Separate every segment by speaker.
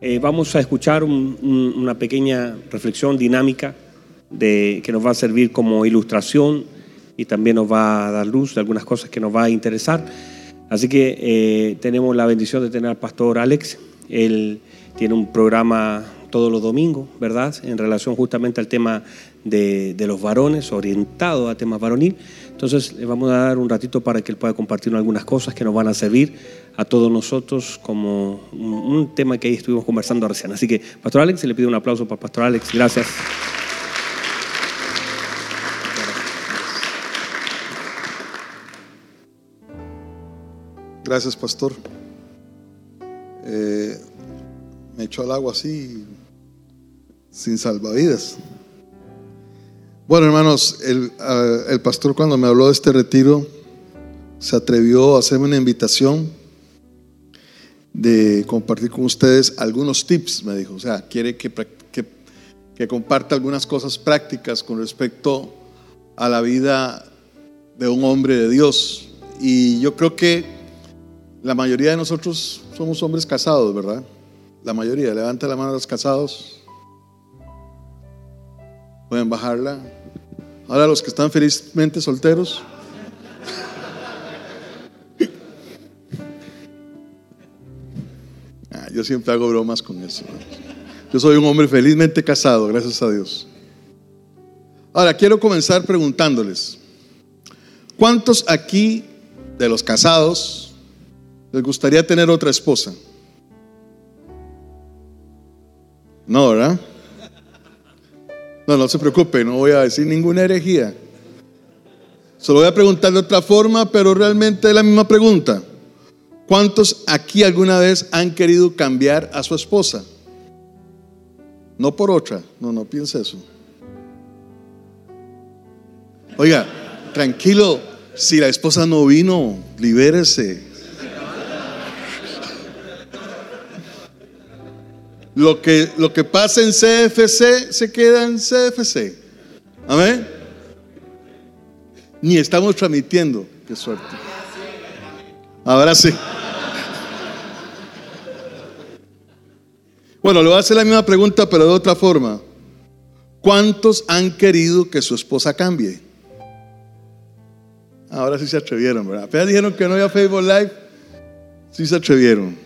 Speaker 1: Eh, vamos a escuchar una pequeña reflexión dinámica que nos va a servir como ilustración y también nos va a dar luz de algunas cosas que nos va a interesar. Así que eh, tenemos la bendición de tener al pastor Alex. Él tiene un programa todos los domingos, ¿verdad? En relación justamente al tema de, los varones, orientado a temas varonil. Entonces le vamos a dar un ratito para que él pueda compartir algunas cosas que nos van a servir a todos nosotros como un, tema que ahí estuvimos conversando recién. Así que, Pastor Alex, le pide un aplauso para Pastor Alex. Gracias.
Speaker 2: Gracias, Pastor. Eh, me echó al agua así, sin salvavidas. Bueno, hermanos, el, uh, el pastor cuando me habló de este retiro, se atrevió a hacerme una invitación de compartir con ustedes algunos tips, me dijo. O sea, quiere que, que, que comparta algunas cosas prácticas con respecto a la vida de un hombre de Dios. Y yo creo que la mayoría de nosotros somos hombres casados, ¿verdad? La mayoría. Levanta la mano a los casados. Pueden bajarla. Ahora los que están felizmente solteros. Yo siempre hago bromas con eso. Yo soy un hombre felizmente casado, gracias a Dios. Ahora, quiero comenzar preguntándoles, ¿cuántos aquí de los casados les gustaría tener otra esposa? No, ¿verdad? No, no se preocupe, no voy a decir ninguna herejía. Solo voy a preguntar de otra forma, pero realmente es la misma pregunta. ¿Cuántos aquí alguna vez han querido cambiar a su esposa? No por otra, no, no piense eso. Oiga, tranquilo, si la esposa no vino, libérese. Lo que, lo que pasa en CFC se queda en CFC. Amén. Ni estamos transmitiendo. Qué suerte. Ahora sí. Bueno, le voy a hacer la misma pregunta, pero de otra forma. ¿Cuántos han querido que su esposa cambie? Ahora sí se atrevieron, ¿verdad? Apenas dijeron que no había Facebook Live, sí se atrevieron.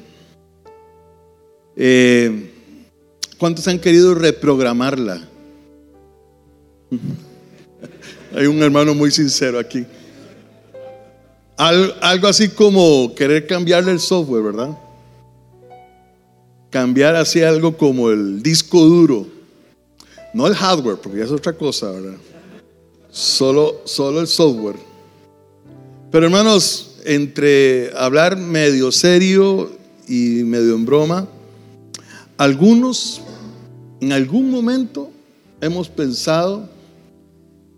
Speaker 2: Eh, ¿Cuántos han querido reprogramarla? Hay un hermano muy sincero aquí. Algo así como querer cambiarle el software, ¿verdad? cambiar así algo como el disco duro. No el hardware, porque ya es otra cosa, ¿verdad? Solo, solo el software. Pero hermanos, entre hablar medio serio y medio en broma, algunos en algún momento hemos pensado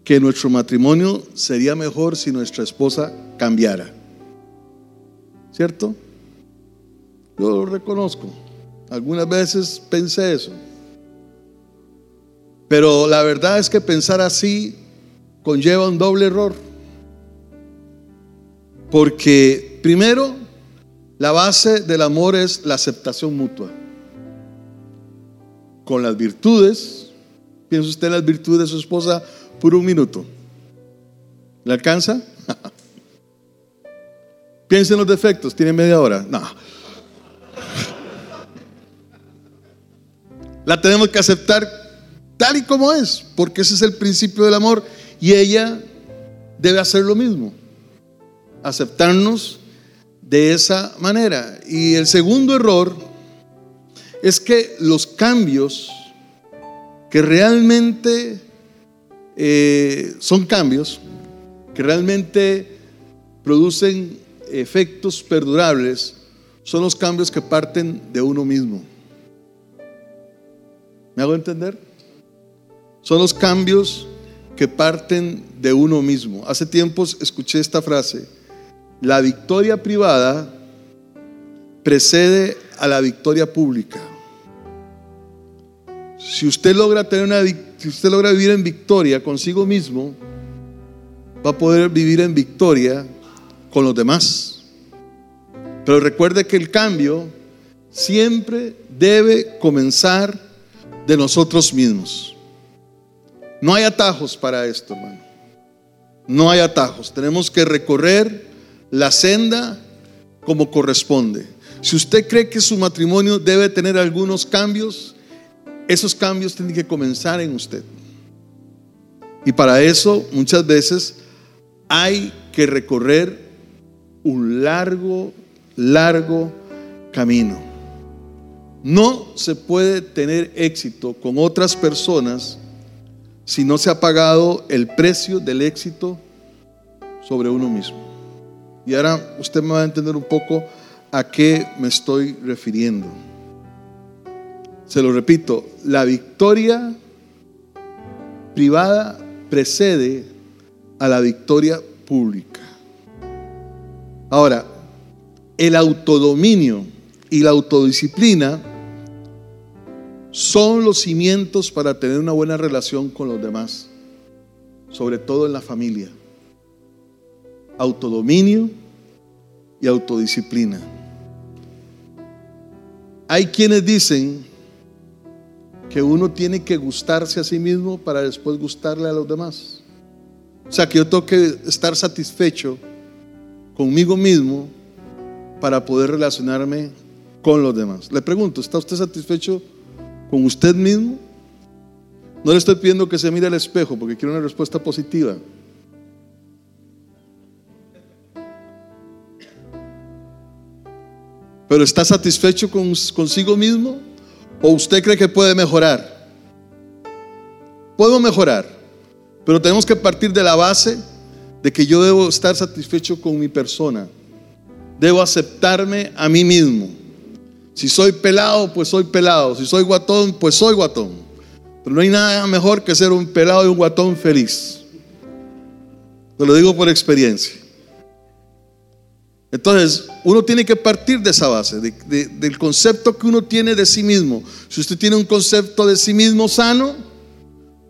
Speaker 2: que nuestro matrimonio sería mejor si nuestra esposa ¿Cierto? Yo lo reconozco. Algunas veces pensé eso. Pero la verdad es que pensar así conlleva un doble error. Porque primero, la base del amor es la aceptación mutua. Con las virtudes, piensa usted en las virtudes de su esposa por un minuto. ¿Le alcanza? Piensa en los defectos, tiene media hora. No. La tenemos que aceptar tal y como es, porque ese es el principio del amor y ella debe hacer lo mismo, aceptarnos de esa manera. Y el segundo error es que los cambios que realmente eh, son cambios, que realmente producen efectos perdurables, son los cambios que parten de uno mismo. ¿Me hago entender? Son los cambios que parten de uno mismo. Hace tiempos escuché esta frase, la victoria privada precede a la victoria pública. Si usted logra tener una si usted logra vivir en victoria consigo mismo, va a poder vivir en victoria con los demás. Pero recuerde que el cambio siempre debe comenzar de nosotros mismos. No hay atajos para esto, hermano. No hay atajos. Tenemos que recorrer la senda como corresponde. Si usted cree que su matrimonio debe tener algunos cambios, esos cambios tienen que comenzar en usted. Y para eso muchas veces hay que recorrer un largo, largo camino. No se puede tener éxito con otras personas si no se ha pagado el precio del éxito sobre uno mismo. Y ahora usted me va a entender un poco a qué me estoy refiriendo. Se lo repito, la victoria privada precede a la victoria pública. Ahora, el autodominio y la autodisciplina son los cimientos para tener una buena relación con los demás, sobre todo en la familia. Autodominio y autodisciplina. Hay quienes dicen que uno tiene que gustarse a sí mismo para después gustarle a los demás. O sea, que yo tengo que estar satisfecho conmigo mismo para poder relacionarme con los demás. Le pregunto, ¿está usted satisfecho con usted mismo? No le estoy pidiendo que se mire al espejo porque quiero una respuesta positiva. Pero ¿está satisfecho con, consigo mismo? ¿O usted cree que puede mejorar? Podemos mejorar, pero tenemos que partir de la base de que yo debo estar satisfecho con mi persona. Debo aceptarme a mí mismo. Si soy pelado, pues soy pelado. Si soy guatón, pues soy guatón. Pero no hay nada mejor que ser un pelado y un guatón feliz. Te lo digo por experiencia. Entonces, uno tiene que partir de esa base, del concepto que uno tiene de sí mismo. Si usted tiene un concepto de sí mismo sano,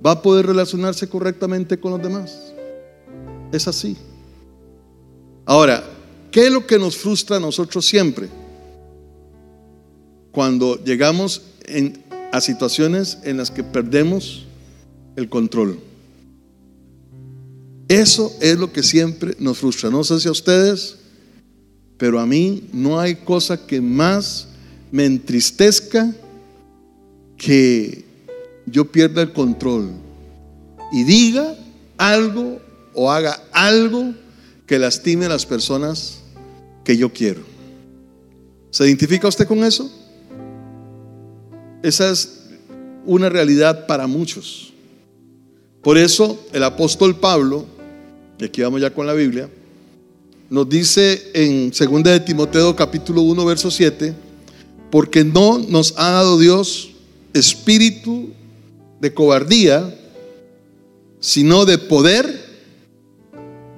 Speaker 2: va a poder relacionarse correctamente con los demás. Es así. Ahora, ¿qué es lo que nos frustra a nosotros siempre? Cuando llegamos a situaciones en las que perdemos el control. Eso es lo que siempre nos frustra. No sé si a ustedes pero a mí no hay cosa que más me entristezca que yo pierda el control y diga algo o haga algo que lastime a las personas que yo quiero. ¿Se identifica usted con eso? Esa es una realidad para muchos. Por eso el apóstol Pablo, y aquí vamos ya con la Biblia, nos dice en 2 de Timoteo capítulo 1 verso 7, porque no nos ha dado Dios espíritu de cobardía, sino de poder,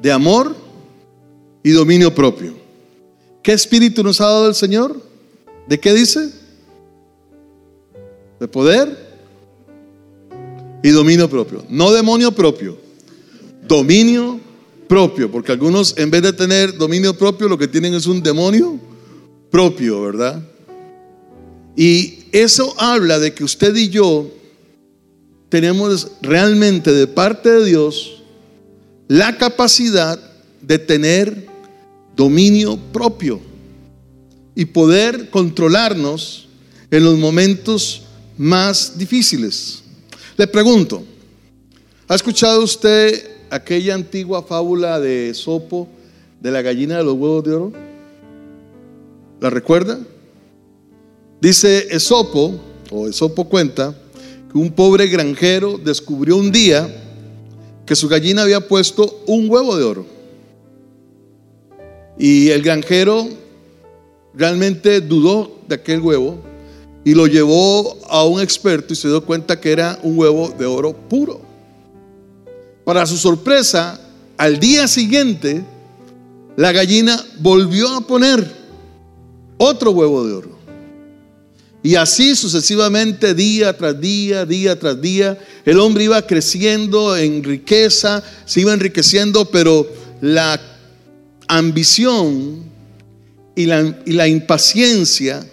Speaker 2: de amor y dominio propio. ¿Qué espíritu nos ha dado el Señor? ¿De qué dice? De poder y dominio propio. No demonio propio, dominio propio, porque algunos en vez de tener dominio propio lo que tienen es un demonio propio, ¿verdad? Y eso habla de que usted y yo tenemos realmente de parte de Dios la capacidad de tener dominio propio y poder controlarnos en los momentos más difíciles. Le pregunto, ¿ha escuchado usted aquella antigua fábula de Sopo de la gallina de los huevos de oro? ¿La recuerda? Dice Esopo, o Esopo cuenta, que un pobre granjero descubrió un día que su gallina había puesto un huevo de oro. Y el granjero realmente dudó de aquel huevo y lo llevó a un experto y se dio cuenta que era un huevo de oro puro. Para su sorpresa, al día siguiente, la gallina volvió a poner otro huevo de oro. Y así sucesivamente, día tras día, día tras día, el hombre iba creciendo en riqueza, se iba enriqueciendo, pero la ambición y la, impaciencia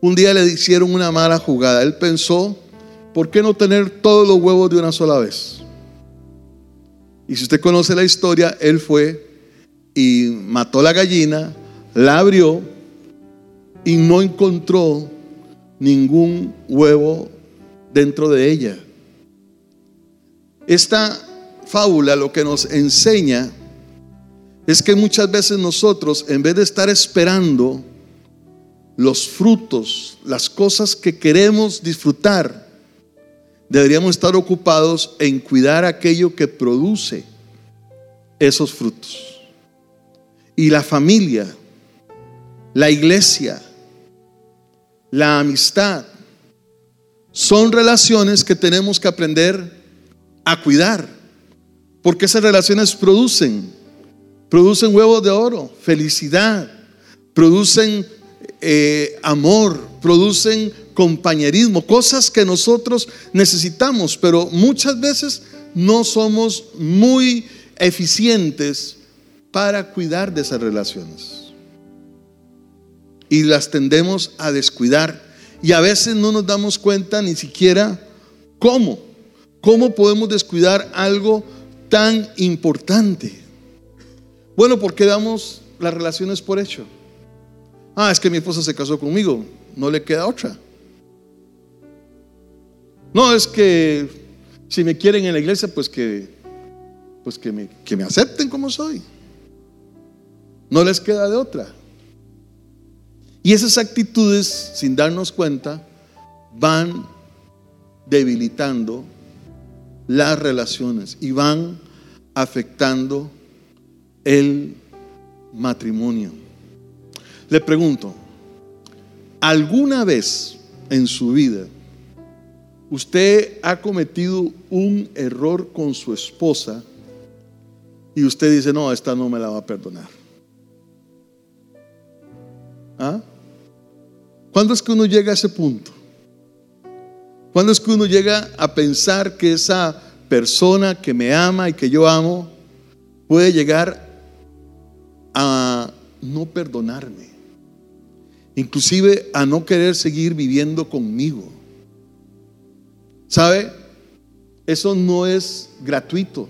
Speaker 2: un día le hicieron una mala jugada. Él pensó, ¿por qué no tener todos los huevos de una sola vez? Y si usted conoce la historia, él fue y mató la gallina, la abrió y no encontró ningún huevo dentro de ella. Esta fábula lo que nos enseña es que muchas veces nosotros, en vez de estar esperando los frutos, las cosas que queremos disfrutar, deberíamos estar ocupados en cuidar aquello que produce esos frutos. Y la familia, la iglesia, la amistad, son relaciones que tenemos que aprender a cuidar, porque esas relaciones producen, producen huevos de oro, felicidad, producen eh, amor, producen compañerismo, cosas que nosotros necesitamos, pero muchas veces no somos muy eficientes para cuidar de esas relaciones. Y las tendemos a descuidar. Y a veces no nos damos cuenta ni siquiera cómo. ¿Cómo podemos descuidar algo tan importante? Bueno, porque damos las relaciones por hecho. Ah, es que mi esposa se casó conmigo, no le queda otra. No, es que si me quieren en la iglesia, pues que, pues que me, que me acepten como soy. No les queda de otra. Y esas actitudes, sin darnos cuenta, van debilitando las relaciones y van afectando el matrimonio. Le pregunto, ¿alguna vez en su vida usted ha cometido un error con su esposa y usted dice, no, esta no me la va a perdonar? ¿Ah? ¿Cuándo es que uno llega a ese punto? ¿Cuándo es que uno llega a pensar que esa persona que me ama y que yo amo puede llegar a no perdonarme? inclusive a no querer seguir viviendo conmigo. ¿Sabe? Eso no es gratuito.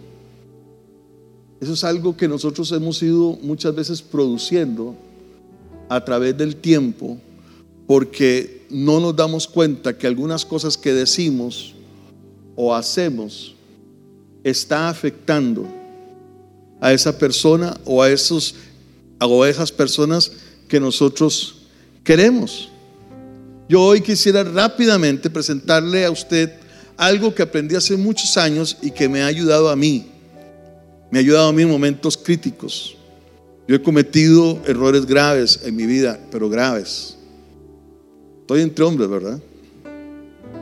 Speaker 2: Eso es algo que nosotros hemos ido muchas veces produciendo a través del tiempo porque no nos damos cuenta que algunas cosas que decimos o hacemos está afectando a esa persona o a esos o a esas personas que nosotros queremos. Yo hoy quisiera rápidamente presentarle a usted algo que aprendí hace muchos años y que me ha ayudado a mí. Me ha ayudado a mí en momentos críticos. Yo he cometido errores graves en mi vida, pero graves. Estoy entre hombres, ¿verdad?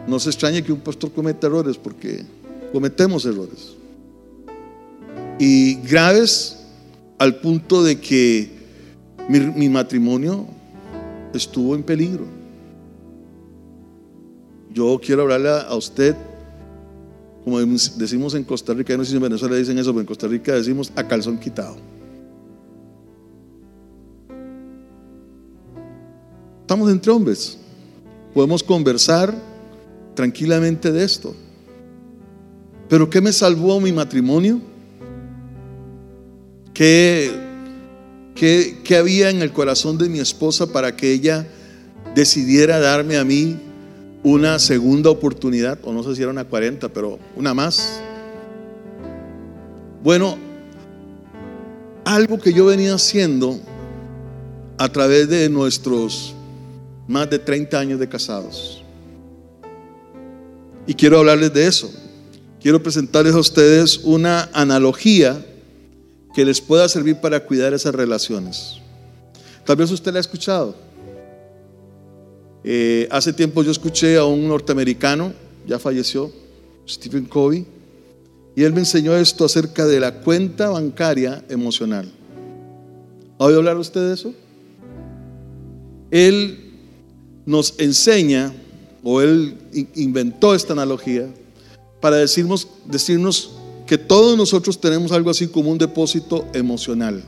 Speaker 2: No se extrañe que un pastor cometa errores porque cometemos errores. Y graves al punto de que mi, mi matrimonio estuvo en peligro. Yo quiero hablarle a usted, como decimos en Costa Rica, no sé si en Venezuela dicen eso, pero en Costa Rica decimos a calzón quitado. Estamos entre hombres. Podemos conversar tranquilamente de esto. Pero ¿qué me salvó mi matrimonio? ¿Qué ¿Qué, había en el corazón de mi esposa para que ella decidiera darme a mí una segunda oportunidad? O no sé si era una 40, pero una más. Bueno, algo que yo venía haciendo a través de nuestros más de 30 años de casados. Y quiero hablarles de eso. Quiero presentarles a ustedes una analogía que les pueda servir para cuidar esas relaciones. Tal vez usted la ha escuchado. Eh, hace tiempo yo escuché a un norteamericano, ya falleció, Stephen Covey, y él me enseñó esto acerca de la cuenta bancaria emocional. ¿Ha oído hablar usted de eso? Él nos enseña, o él inventó esta analogía, para decirnos, decirnos que todos nosotros tenemos algo así como un depósito emocional.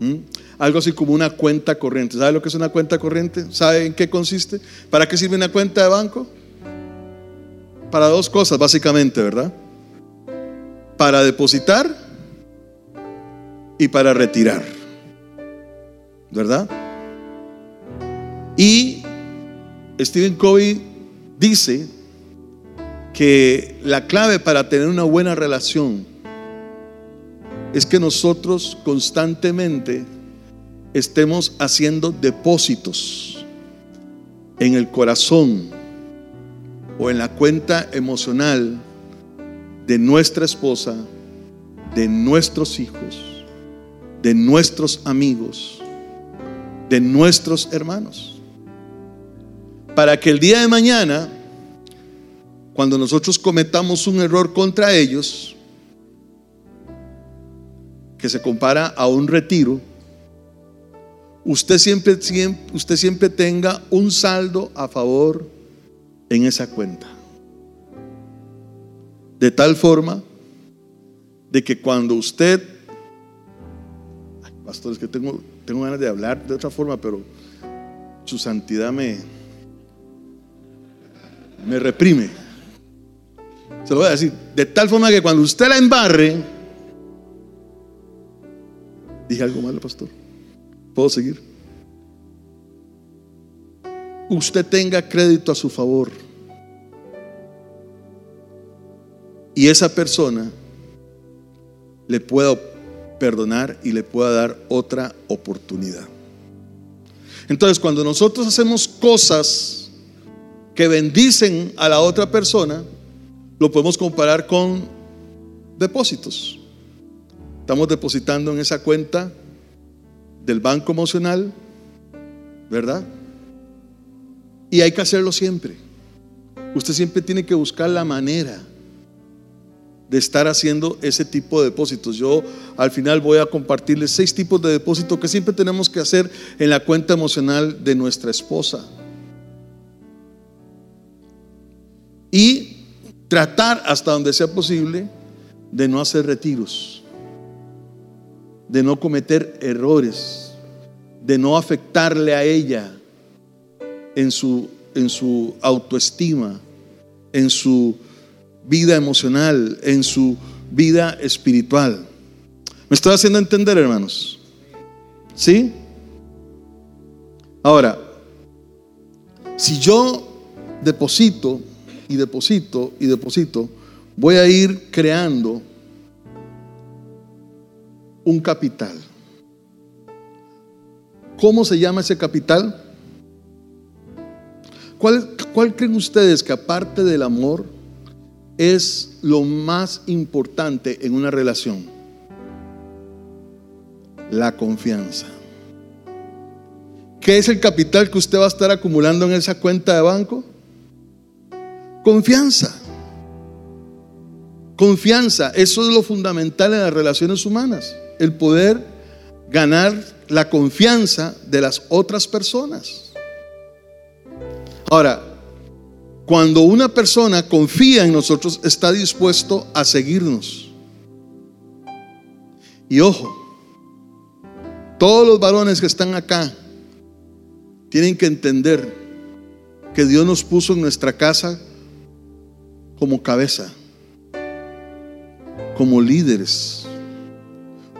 Speaker 2: ¿Mm? Algo así como una cuenta corriente. ¿Sabe lo que es una cuenta corriente? ¿Sabe en qué consiste? ¿Para qué sirve una cuenta de banco? Para dos cosas, básicamente, ¿verdad? Para depositar y para retirar. ¿Verdad? Y Stephen Covey dice que la clave para tener una buena relación es que nosotros constantemente estemos haciendo depósitos en el corazón o en la cuenta emocional de nuestra esposa, de nuestros hijos, de nuestros amigos, de nuestros hermanos. Para que el día de mañana, cuando nosotros cometamos un error contra ellos, que se compara a un retiro, usted siempre, usted siempre tenga un saldo a favor en esa cuenta. De tal forma de que cuando usted, ay, pastor, es que tengo, tengo ganas de hablar de otra forma, pero su santidad me, me reprime. Se lo voy a decir, de tal forma que cuando usted la embarre, dije algo malo, pastor. ¿Puedo seguir? Usted tenga crédito a su favor. Y esa persona le pueda perdonar y le pueda dar otra oportunidad. Entonces, cuando nosotros hacemos cosas que bendicen a la otra persona, lo podemos comparar con depósitos. Estamos depositando en esa cuenta del banco emocional, ¿verdad? Y hay que hacerlo siempre. Usted siempre tiene que buscar la manera de estar haciendo ese tipo de depósitos. Yo al final voy a compartirles seis tipos de depósitos que siempre tenemos que hacer en la cuenta emocional de nuestra esposa. Y tratar hasta donde sea posible de no hacer retiros de no cometer errores, de no afectarle a ella en su, en su autoestima, en su vida emocional, en su vida espiritual. ¿Me estoy haciendo entender, hermanos? ¿Sí? Ahora, si yo deposito y deposito y deposito, voy a ir creando un capital. ¿Cómo se llama ese capital? ¿Cuál, ¿Cuál, creen ustedes que aparte del amor es lo más importante en una relación? La confianza. ¿Qué es el capital que usted va a estar acumulando en esa cuenta de banco? Confianza. Confianza, eso es lo fundamental en las relaciones humanas el poder ganar la confianza de las otras personas. Ahora, cuando una persona confía en nosotros, está dispuesto a seguirnos. Y ojo, todos los varones que están acá tienen que entender que Dios nos puso en nuestra casa como cabeza, como líderes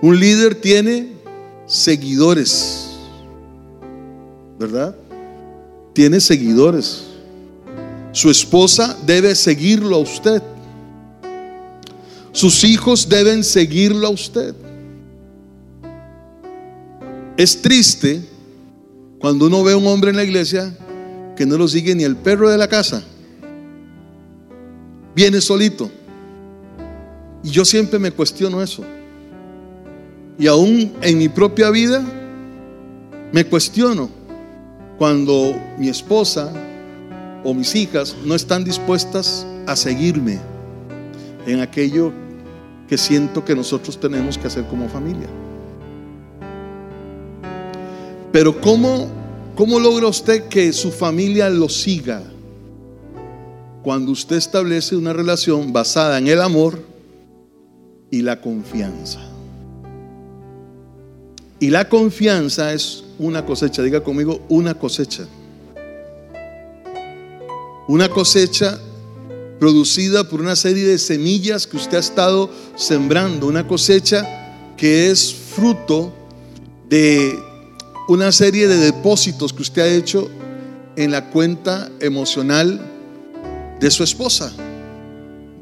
Speaker 2: un líder tiene seguidores, ¿verdad? Tiene seguidores. Su esposa debe seguirlo a usted. Sus hijos deben seguirlo a usted. Es triste cuando uno ve a un hombre en la iglesia que no lo sigue ni el perro de la casa. Viene solito. Y yo siempre me cuestiono eso. Y aún en mi propia vida me cuestiono cuando mi esposa o mis hijas no están dispuestas a seguirme en aquello que siento que nosotros tenemos que hacer como familia. Pero ¿cómo, cómo logra usted que su familia lo siga cuando usted establece una relación basada en el amor y la confianza? Y la confianza es una cosecha. Diga conmigo, una cosecha. Una cosecha producida por una serie de semillas que usted ha estado sembrando. Una cosecha que es fruto de una serie de depósitos que usted ha hecho en la cuenta emocional de su esposa,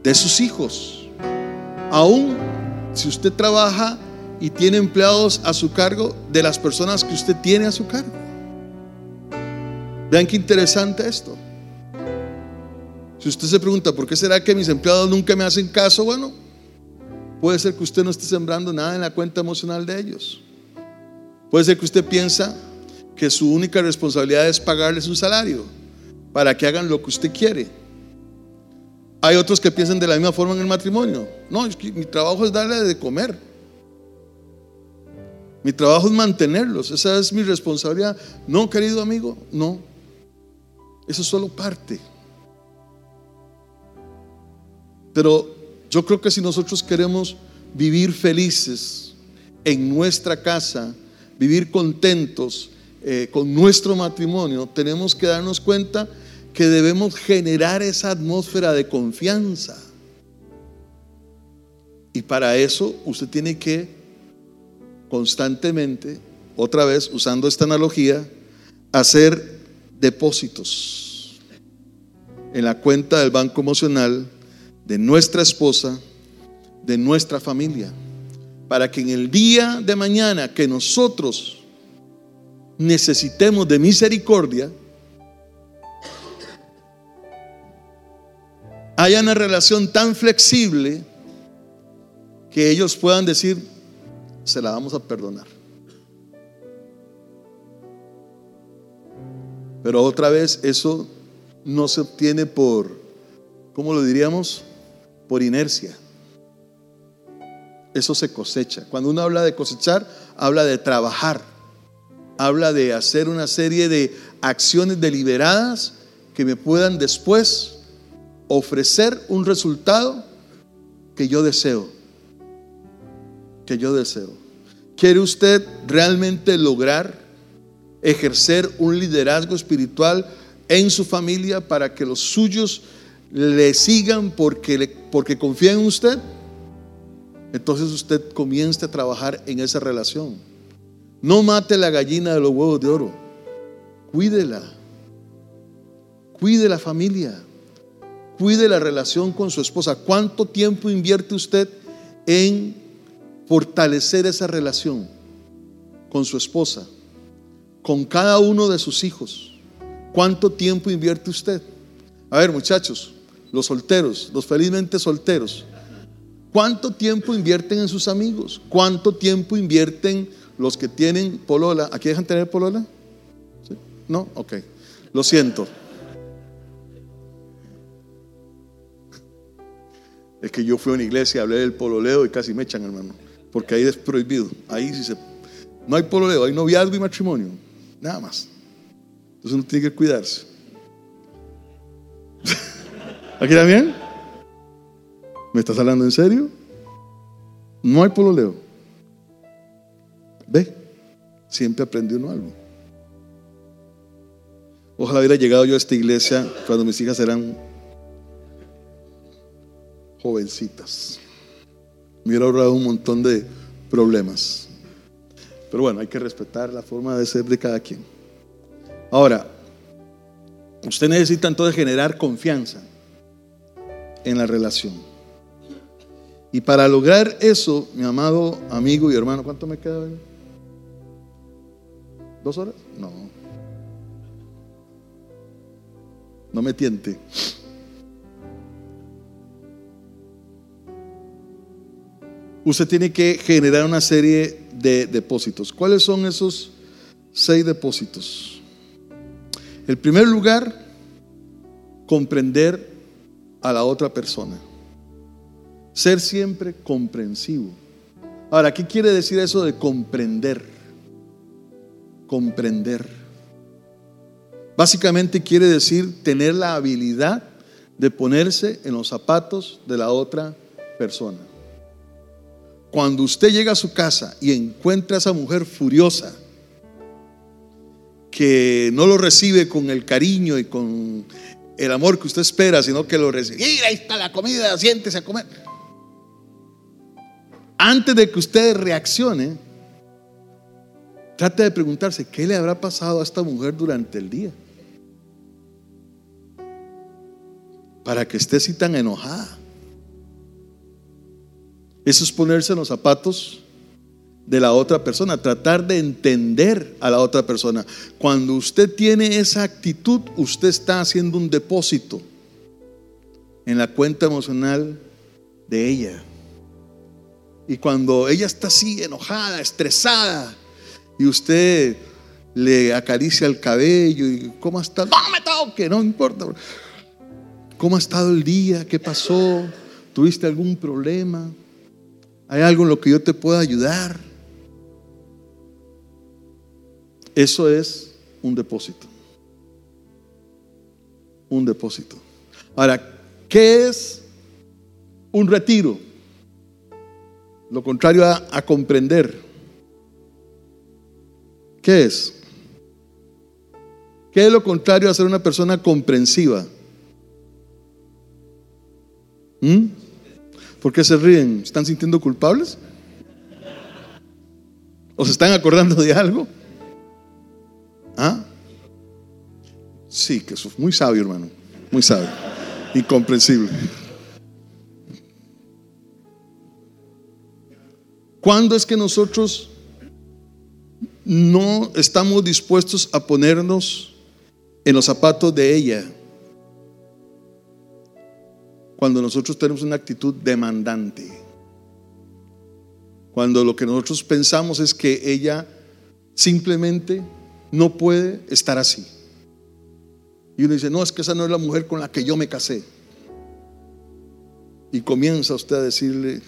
Speaker 2: de sus hijos. Aún si usted trabaja y tiene empleados a su cargo, de las personas que usted tiene a su cargo. Vean qué interesante esto. Si usted se pregunta, ¿por qué será que mis empleados nunca me hacen caso? Bueno, puede ser que usted no esté sembrando nada en la cuenta emocional de ellos. Puede ser que usted piensa que su única responsabilidad es pagarles un salario para que hagan lo que usted quiere. Hay otros que piensan de la misma forma en el matrimonio. No, mi trabajo es darle de comer. Mi trabajo es mantenerlos. Esa es mi responsabilidad. No, querido amigo, no. Eso es solo parte. Pero yo creo que si nosotros queremos vivir felices en nuestra casa, vivir contentos eh, con nuestro matrimonio, tenemos que darnos cuenta que debemos generar esa atmósfera de confianza. Y para eso usted tiene que constantemente, otra vez usando esta analogía, hacer depósitos en la cuenta del banco emocional de nuestra esposa, de nuestra familia para que en el día de mañana que nosotros necesitemos de misericordia, haya una relación tan flexible que ellos puedan decir, se la vamos a perdonar. Pero otra vez eso no se obtiene por, ¿cómo lo diríamos? Por inercia eso se cosecha. Cuando uno habla de cosechar, habla de trabajar, habla de hacer una serie de acciones deliberadas que me puedan después ofrecer un resultado que yo deseo. Que yo deseo. ¿Quiere usted realmente lograr ejercer un liderazgo espiritual en su familia para que los suyos le sigan porque, porque confían en usted? entonces usted comience a trabajar en esa relación. No mate la gallina de los huevos de oro. Cuídela. Cuide la familia. Cuide la relación con su esposa. ¿Cuánto tiempo invierte usted en fortalecer esa relación con su esposa? Con cada uno de sus hijos. ¿Cuánto tiempo invierte usted? A ver, muchachos, los solteros, los felizmente solteros. ¿Cuánto tiempo invierten en sus amigos? ¿Cuánto tiempo invierten los que tienen polola? ¿Aquí dejan tener polola? ¿No? Ok. Lo siento. Es que yo fui a una iglesia, hablé del pololeo y casi me echan, hermano. Porque ahí es prohibido. Ahí sí se. No hay pololeo, hay noviazgo y matrimonio. Nada más. Entonces uno tiene que cuidarse. ¿Aquí también? ¿Me estás hablando en serio? No hay pololeo. Ve, siempre aprende uno algo. Ojalá hubiera llegado yo a esta iglesia cuando mis hijas eran jovencitas. Me hubiera ahorrado un montón de problemas. Pero bueno, hay que respetar la forma de ser de cada quien. Ahora, usted necesita entonces generar confianza en la relación. Y para lograr eso, mi amado amigo y hermano, ¿cuánto me queda? ¿Dos horas? No. No me tiente. Usted tiene que generar una serie de depósitos. ¿Cuáles son esos seis depósitos? El primer lugar, comprender a la otra persona. Ser siempre comprensivo. Ahora, ¿qué quiere decir eso de comprender? Comprender. Básicamente quiere decir tener la habilidad de ponerse en los zapatos de la otra persona. Cuando usted llega a su casa y encuentra a esa mujer furiosa, que no lo recibe con el cariño y con el amor que usted espera, sino que lo recibe. Mira, ahí está la comida, siéntese a comer. Antes de que usted reaccione, trate de preguntarse, ¿qué le habrá pasado a esta mujer durante el día? Para que esté así tan enojada. Eso es ponerse en los zapatos de la otra persona, tratar de entender a la otra persona. Cuando usted tiene esa actitud, usted está haciendo un depósito en la cuenta emocional de ella. Y cuando ella está así enojada, estresada, y usted le acaricia el cabello y ¿cómo está? No me toque, no importa. ¿Cómo ha estado el día? ¿Qué pasó? ¿Tuviste algún problema? ¿Hay algo en lo que yo te pueda ayudar? Eso es un depósito. Un depósito. Ahora, ¿qué es un retiro? Lo contrario a, a comprender. ¿Qué es? ¿Qué es lo contrario a ser una persona comprensiva? ¿Mm? ¿Por qué se ríen? ¿Están sintiendo culpables? ¿O se están acordando de algo? ¿Ah? Sí, que muy sabio, hermano. Muy sabio. Incomprensible. ¿Cuándo es que nosotros no estamos dispuestos a ponernos en los zapatos de ella? Cuando nosotros tenemos una actitud demandante. Cuando lo que nosotros pensamos es que ella simplemente no puede estar así. Y uno dice, no, es que esa no es la mujer con la que yo me casé. Y comienza usted a decirle,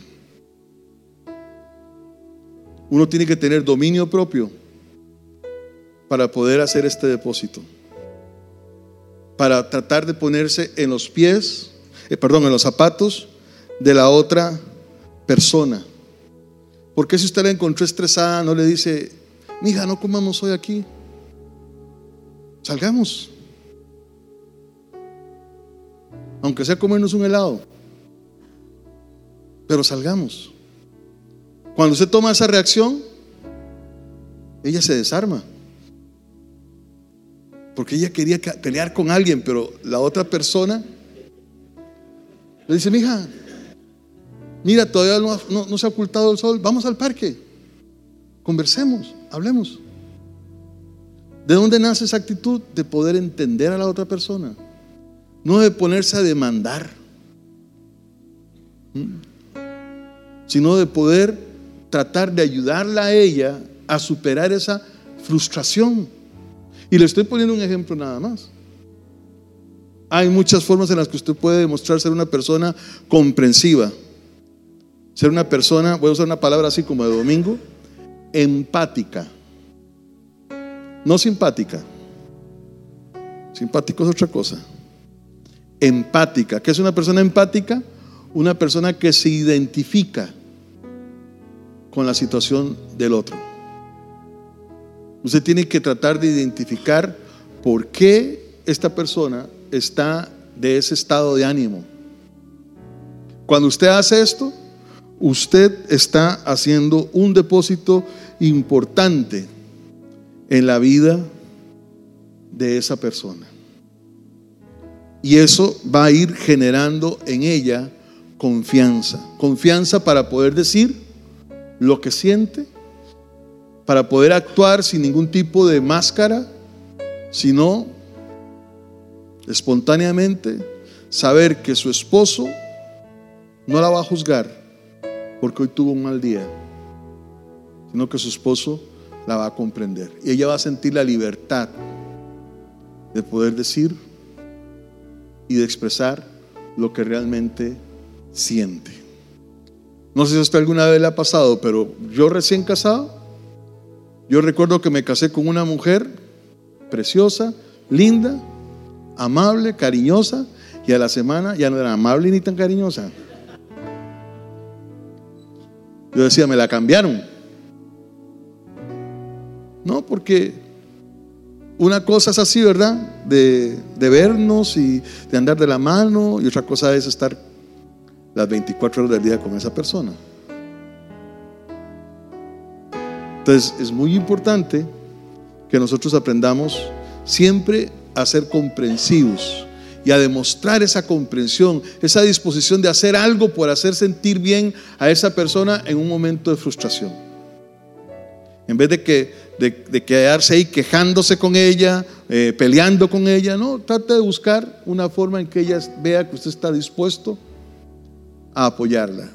Speaker 2: uno tiene que tener dominio propio para poder hacer este depósito. Para tratar de ponerse en los pies, eh, perdón, en los zapatos de la otra persona. Porque si usted la encontró estresada, no le dice, mija, no comamos hoy aquí. Salgamos. Aunque sea comernos un helado. Pero salgamos. Cuando usted toma esa reacción, ella se desarma. Porque ella quería pelear con alguien, pero la otra persona le dice, mija, mira, todavía no, no se ha ocultado el sol, vamos al parque, conversemos, hablemos. ¿De dónde nace esa actitud? De poder entender a la otra persona, no de ponerse a demandar, sino de poder tratar de ayudarla a ella a superar esa frustración. Y le estoy poniendo un ejemplo nada más. Hay muchas formas en las que usted puede demostrar ser una persona comprensiva, ser una persona, voy a usar una palabra así como de domingo, empática. No simpática. Simpático es otra cosa. Empática. ¿Qué es una persona empática? Una persona que se identifica con la situación del otro. Usted tiene que tratar de identificar por qué esta persona está de ese estado de ánimo. Cuando usted hace esto, usted está haciendo un depósito importante en la vida de esa persona. Y eso va a ir generando en ella confianza. Confianza para poder decir lo que siente, para poder actuar sin ningún tipo de máscara, sino espontáneamente saber que su esposo no la va a juzgar porque hoy tuvo un mal día, sino que su esposo la va a comprender. Y ella va a sentir la libertad de poder decir y de expresar lo que realmente siente. No sé si a alguna vez le ha pasado, pero yo recién casado, yo recuerdo que me casé con una mujer preciosa, linda, amable, cariñosa, y a la semana ya no era amable ni tan cariñosa. Yo decía, me la cambiaron. No, porque una cosa es así, ¿verdad? De, de, vernos y de andar de la mano, y otra cosa es estar las 24 horas del día con esa persona. Entonces es muy importante que nosotros aprendamos siempre a ser comprensivos y a demostrar esa comprensión, esa disposición de hacer algo por hacer sentir bien a esa persona en un momento de frustración. En vez de, que, de, quedarse ahí quejándose con ella, eh, peleando con ella, no, trate de buscar una forma en que ella vea que usted está dispuesto a apoyarla.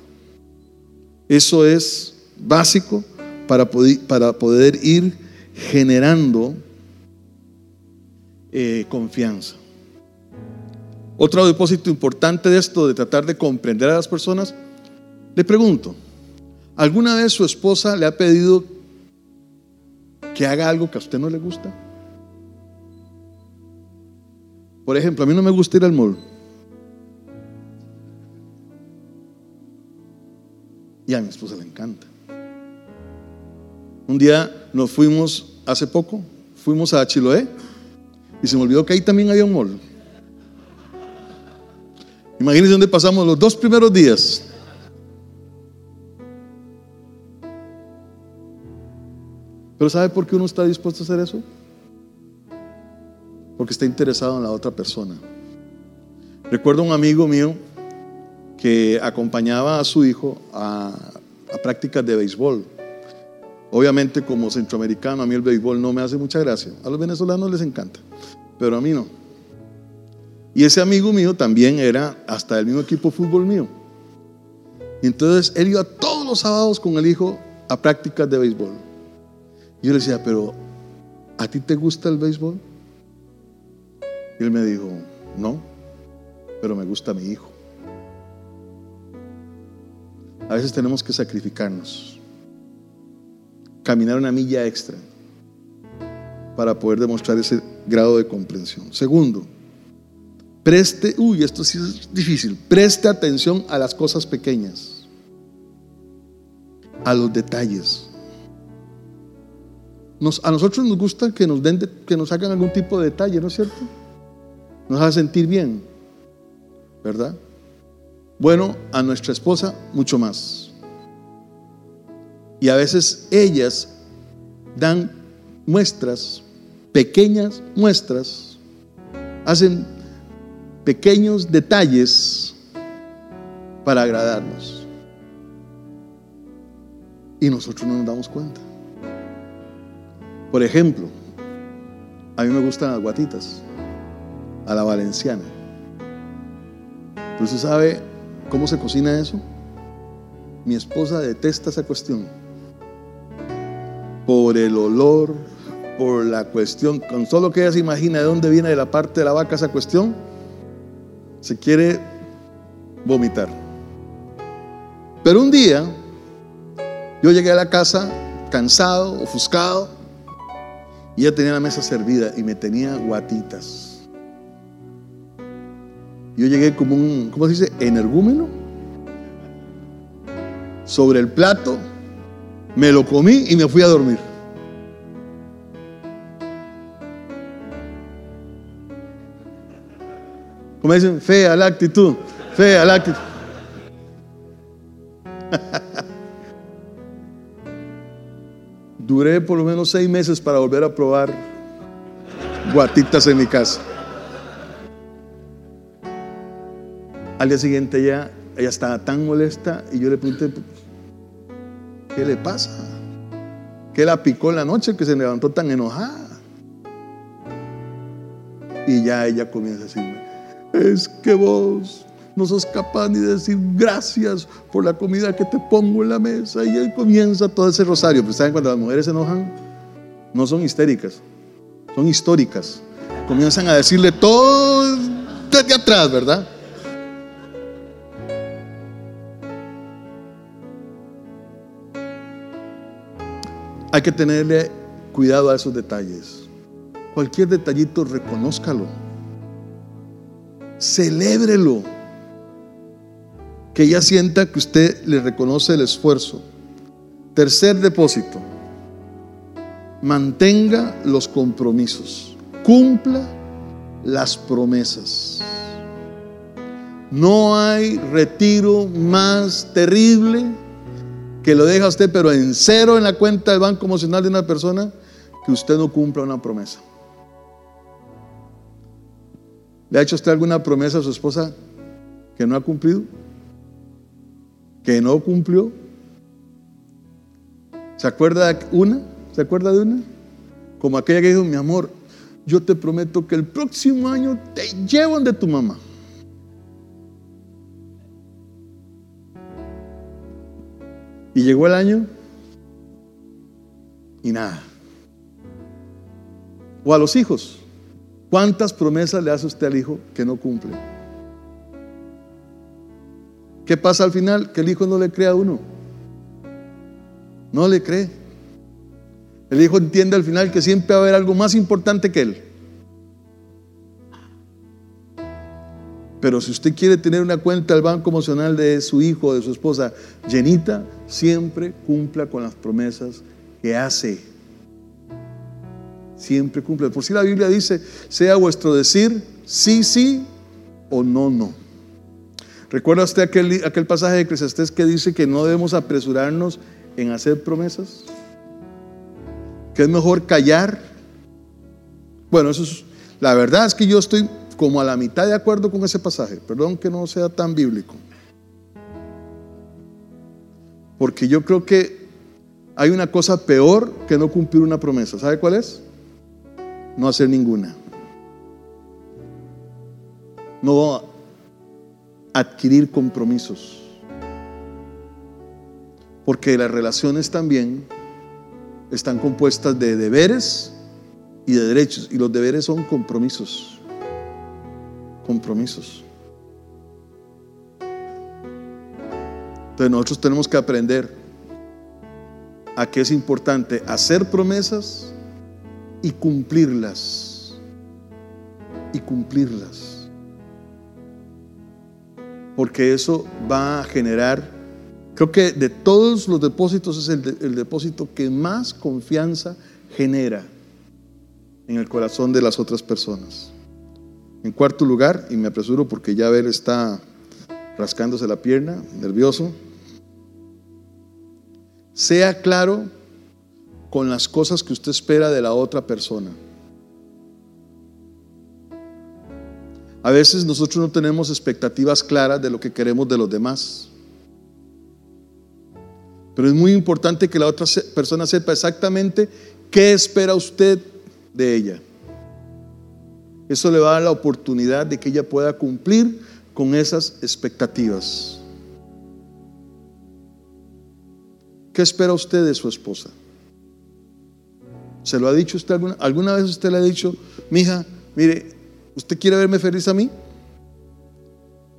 Speaker 2: Eso es básico para para poder ir generando eh, confianza. Otro depósito importante de esto, de tratar de comprender a las personas, le pregunto, ¿alguna vez su esposa le ha pedido que haga algo que a usted no le gusta? Por ejemplo, a mí no me gusta ir al mall. Y a mi esposa le encanta. Un día nos fuimos, hace poco, fuimos a Chiloé y se me olvidó que ahí también había un mall. Imagínense dónde pasamos los dos primeros días. Pero ¿sabe por qué uno está dispuesto a hacer eso? Porque está interesado en la otra persona. Recuerdo un amigo mío que acompañaba a su hijo a, a prácticas de béisbol. Obviamente como centroamericano a mí el béisbol no me hace mucha gracia. A los venezolanos les encanta, pero a mí no. Y ese amigo mío también era hasta el mismo equipo de fútbol mío. Y entonces él iba todos los sábados con el hijo a prácticas de béisbol. Yo le decía, pero ¿a ti te gusta el béisbol? Y él me dijo, no, pero me gusta mi hijo. A veces tenemos que sacrificarnos, caminar una milla extra para poder demostrar ese grado de comprensión. Segundo, Preste, uy, esto sí es difícil, preste atención a las cosas pequeñas, a los detalles. a nosotros nos gusta que nos, den, que nos hagan algún tipo de detalle, ¿no es cierto? Nos hace sentir bien, ¿verdad? Bueno, a nuestra esposa mucho más. Y a veces ellas dan muestras, pequeñas muestras, hacen pequeños detalles para agradarnos. Y nosotros no nos damos cuenta. Por ejemplo, a mí me gustan las guatitas, a la valenciana. Pero usted sabe cómo se cocina eso. Mi esposa detesta esa cuestión. Por el olor, por la cuestión, con solo que ella se imagina de dónde viene de la parte de la vaca esa cuestión, se quiere vomitar. Pero un día yo llegué a la casa cansado, ofuscado, y ella tenía la mesa servida y me tenía guatitas. Yo llegué como un, ¿cómo se dice? Energúmeno. Sobre el plato, me lo comí y me fui a dormir. Como dicen, fea la actitud, fea la actitud. Duré por lo menos seis meses para volver a probar guatitas en mi casa. Al día siguiente ella, ella estaba tan molesta y yo le pregunté, ¿qué le pasa? ¿Qué la picó en la noche que se levantó tan enojada? Y ya ella comienza a decirme, es que vos no sos capaz ni de decir gracias por la comida que te pongo en la mesa. Y ahí comienza todo ese rosario. Pero ¿saben cuando las mujeres se enojan? No son histéricas, son históricas. Comienzan a decirle todo desde atrás, ¿verdad? Hay que tenerle cuidado a esos detalles. Cualquier detallito, reconózcalo celébrelo. Que ella sienta que usted le reconoce el esfuerzo Tercer depósito. Mantenga los compromisos. Cumpla las promesas. No hay retiro más terrible que lo deja usted, pero en cero en la cuenta del banco emocional de una persona, que usted no cumpla una promesa. ¿Le ha hecho usted alguna promesa a su esposa que no ha cumplido? ¿Que no cumplió? ¿Se acuerda de una? ¿Se acuerda de una? Como aquella que dijo, mi amor, yo te prometo que el próximo año te llevo de tu mamá. Y llegó el año y nada. O a los hijos. ¿Cuántas promesas le hace usted al hijo que no cumple? ¿Qué pasa al final? Que el hijo no le cree a uno. No le cree. El hijo entiende al final que siempre va a haber algo más importante que él. Pero si usted quiere tener una cuenta al banco emocional de su hijo o de su esposa llenita, siempre cumpla con las promesas que hace. Siempre cumple. Por si la Biblia dice, sea vuestro decir sí, sí o no, no. ¿Recuerda usted aquel, aquel pasaje de Eclesiastés que dice que no debemos apresurarnos en hacer promesas? Que es mejor callar. Bueno, eso es, la verdad es que yo estoy como a la mitad de acuerdo con ese pasaje. Perdón que no sea tan bíblico. Porque yo creo que hay una cosa peor que no cumplir una promesa. ¿Sabe cuál es? No hacer ninguna. No adquirir compromisos. Porque las relaciones también están compuestas de deberes y de derechos. Y los deberes son compromisos. Compromisos. Entonces nosotros tenemos que aprender a que es importante hacer promesas y cumplirlas. Y cumplirlas. Porque eso va a generar, creo que de todos los depósitos es el, depósito que más confianza genera en el corazón de las otras personas. En cuarto lugar, y me apresuro porque ya ver está rascándose la pierna, nervioso, sea claro con las cosas que usted espera de la otra persona. A veces nosotros no tenemos expectativas claras de lo que queremos de los demás. Pero es muy importante que la otra persona sepa exactamente qué espera usted de ella. Eso le va a dar la oportunidad de que ella pueda cumplir con esas expectativas. ¿Qué espera usted de su esposa? ¿Se lo ha dicho usted alguna, alguna vez usted le ha dicho, mija, mire, ¿usted quiere verme feliz a mí?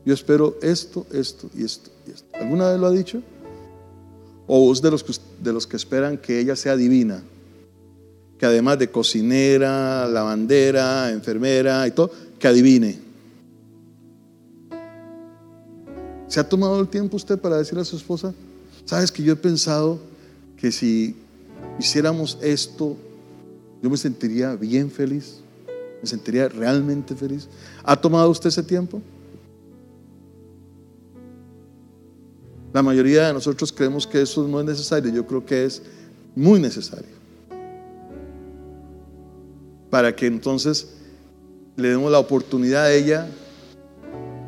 Speaker 2: Yo espero esto, esto y esto y esto. ¿Alguna vez lo ha dicho? ¿O es de los, que, de los que esperan que ella sea divina? Que además de cocinera, lavandera, enfermera y todo, que adivine. ¿Se ha tomado el tiempo usted para decirle a su esposa, Sabes que yo he pensado que si hiciéramos esto, yo me sentiría bien feliz, me sentiría realmente feliz. ¿Ha tomado usted ese tiempo? La mayoría de nosotros creemos que eso no es necesario, yo creo que es muy necesario. Para que entonces le demos la oportunidad a ella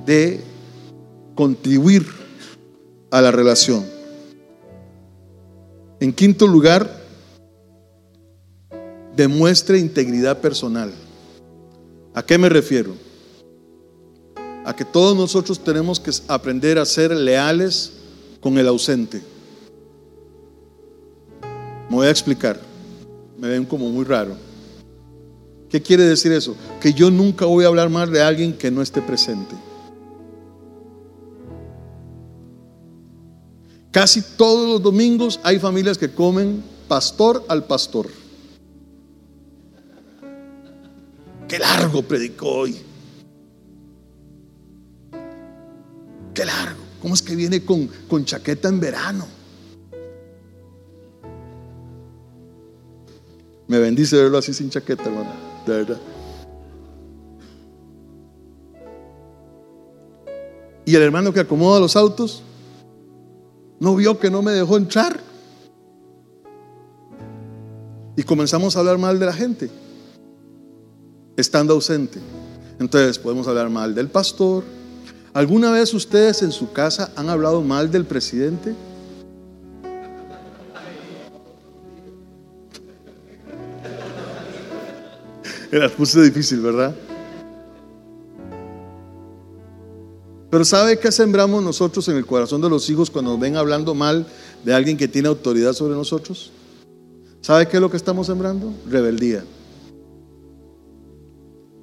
Speaker 2: de contribuir a la relación. En quinto lugar, demuestre integridad personal. ¿A qué me refiero? A que todos nosotros tenemos que aprender a ser leales con el ausente. Me voy a explicar. Me ven como muy raro. ¿Qué quiere decir eso? Que yo nunca voy a hablar más de alguien que no esté presente. Casi todos los domingos hay familias que comen pastor al pastor. Qué largo predicó hoy. Qué largo. ¿Cómo es que viene con, con chaqueta en verano? Me bendice verlo así sin chaqueta, hermano. De verdad. Y el hermano que acomoda los autos no vio que no me dejó entrar. Y comenzamos a hablar mal de la gente, estando ausente. Entonces podemos hablar mal del pastor. ¿Alguna vez ustedes en su casa han hablado mal del presidente? Era puse difícil, ¿verdad? Pero ¿sabe qué sembramos nosotros en el corazón de los hijos cuando ven hablando mal de alguien que tiene autoridad sobre nosotros? ¿Sabe qué es lo que estamos sembrando? Rebeldía.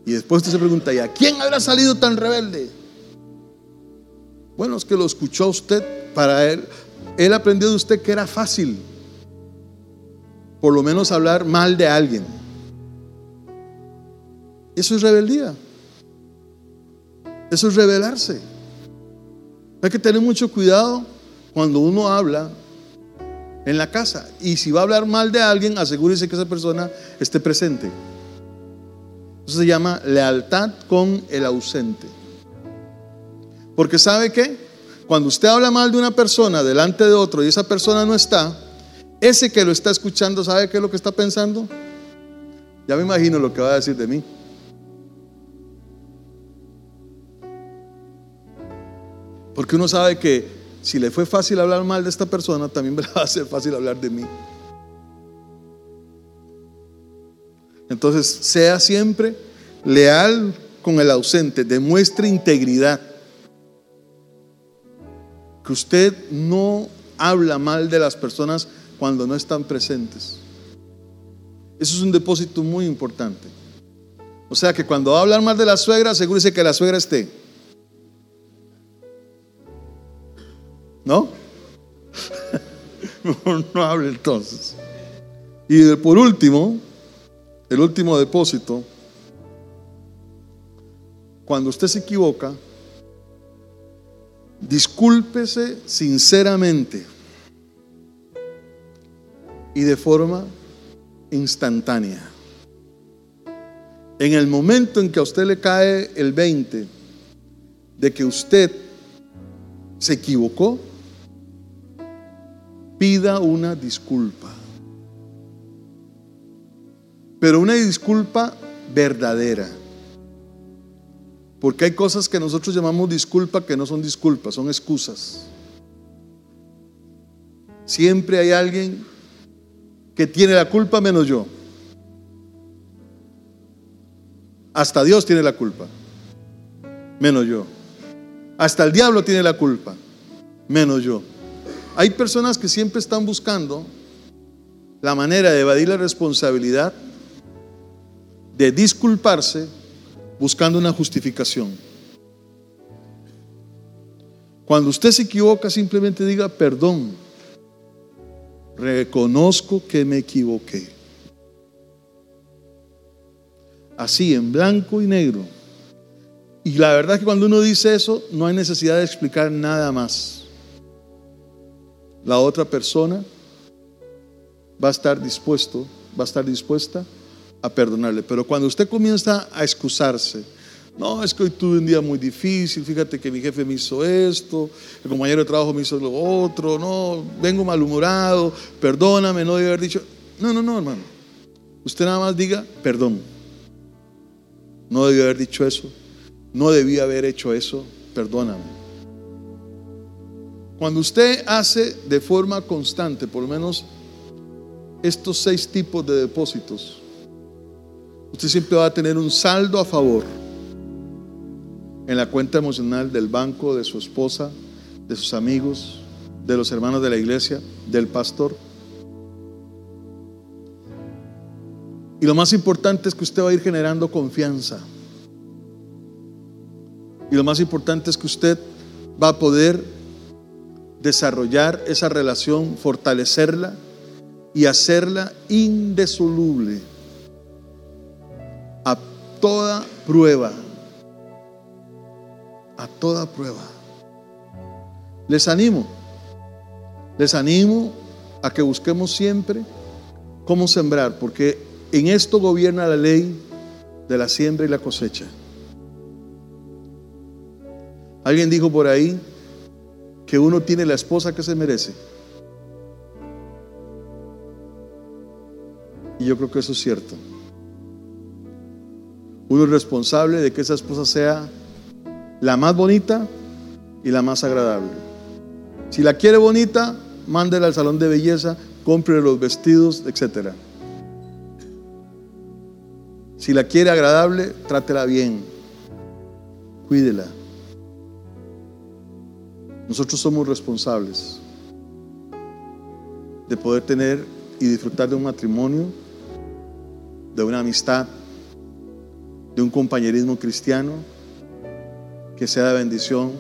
Speaker 2: Y después usted se pregunta, ¿y a quién habrá salido tan rebelde? Bueno, es que lo escuchó usted para él. Él aprendió de usted que era fácil, por lo menos hablar mal de alguien. Eso es rebeldía. Eso es rebelarse. Hay que tener mucho cuidado cuando uno habla en la casa. Y si va a hablar mal de alguien, asegúrese que esa persona esté presente. Eso se llama lealtad con el ausente. Porque sabe que cuando usted habla mal de una persona delante de otro y esa persona no está, ese que lo está escuchando, ¿sabe qué es lo que está pensando? Ya me imagino lo que va a decir de mí. Porque uno sabe que si le fue fácil hablar mal de esta persona, también me va a ser fácil hablar de mí. Entonces, sea siempre leal con el ausente, demuestre integridad. Que usted no habla mal de las personas cuando no están presentes. Eso es un depósito muy importante. O sea que cuando hablan mal de la suegra, asegúrese que la suegra esté. ¿No? no, hable entonces. Y por último, el último depósito, cuando usted se equivoca, discúlpese sinceramente y de forma instantánea. En el momento en que a usted le cae el 20 de que usted se equivocó, pida una disculpa. Pero una disculpa verdadera. Porque hay cosas que nosotros llamamos disculpa que no son disculpas, son excusas. Siempre hay alguien que tiene la culpa menos yo. Hasta Dios tiene la culpa, menos yo. Hasta el diablo tiene la culpa, menos yo. Hay personas que siempre están buscando la manera de evadir la responsabilidad, de disculparse, buscando una justificación. Cuando usted se equivoca, simplemente diga perdón. Reconozco que me equivoqué. Así, en blanco y negro. Y la verdad es que cuando uno dice eso, no hay necesidad de explicar nada más la otra persona va a estar dispuesto, va a estar dispuesta a perdonarle. Pero cuando usted comienza a excusarse, no, es que hoy tuve un día muy difícil, fíjate que mi jefe me hizo esto, el compañero de trabajo me hizo lo otro, no, vengo malhumorado, perdóname, no debí haber dicho. No, no, no, hermano. Usted nada más diga perdón. No debí haber dicho eso, no debía haber hecho eso, perdóname. Cuando usted hace de forma constante, por lo menos estos seis tipos de depósitos, usted siempre va a tener un saldo a favor en la cuenta emocional del banco, de su esposa, de sus amigos, de los hermanos de la iglesia, del pastor. Y lo más importante es que usted va a ir generando confianza. Y lo más importante es que usted va a poder desarrollar esa relación, fortalecerla y hacerla indesoluble a toda prueba, a toda prueba. Les animo, les animo a que busquemos siempre cómo sembrar, porque En esto gobierna la ley de la siembra y la cosecha. Alguien dijo por ahí que uno tiene la esposa que se merece. Y yo creo que eso es cierto. Uno es responsable de que esa esposa sea la más bonita y la más agradable. Si la quiere bonita, mándela al salón de belleza, compre los vestidos, etc. Si la quiere agradable, trátela bien, cuídela. Nosotros somos responsables de poder tener y disfrutar de un matrimonio, de una amistad, de un compañerismo cristiano que sea de bendición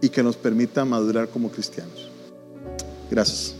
Speaker 2: y que nos permita madurar como cristianos. Gracias.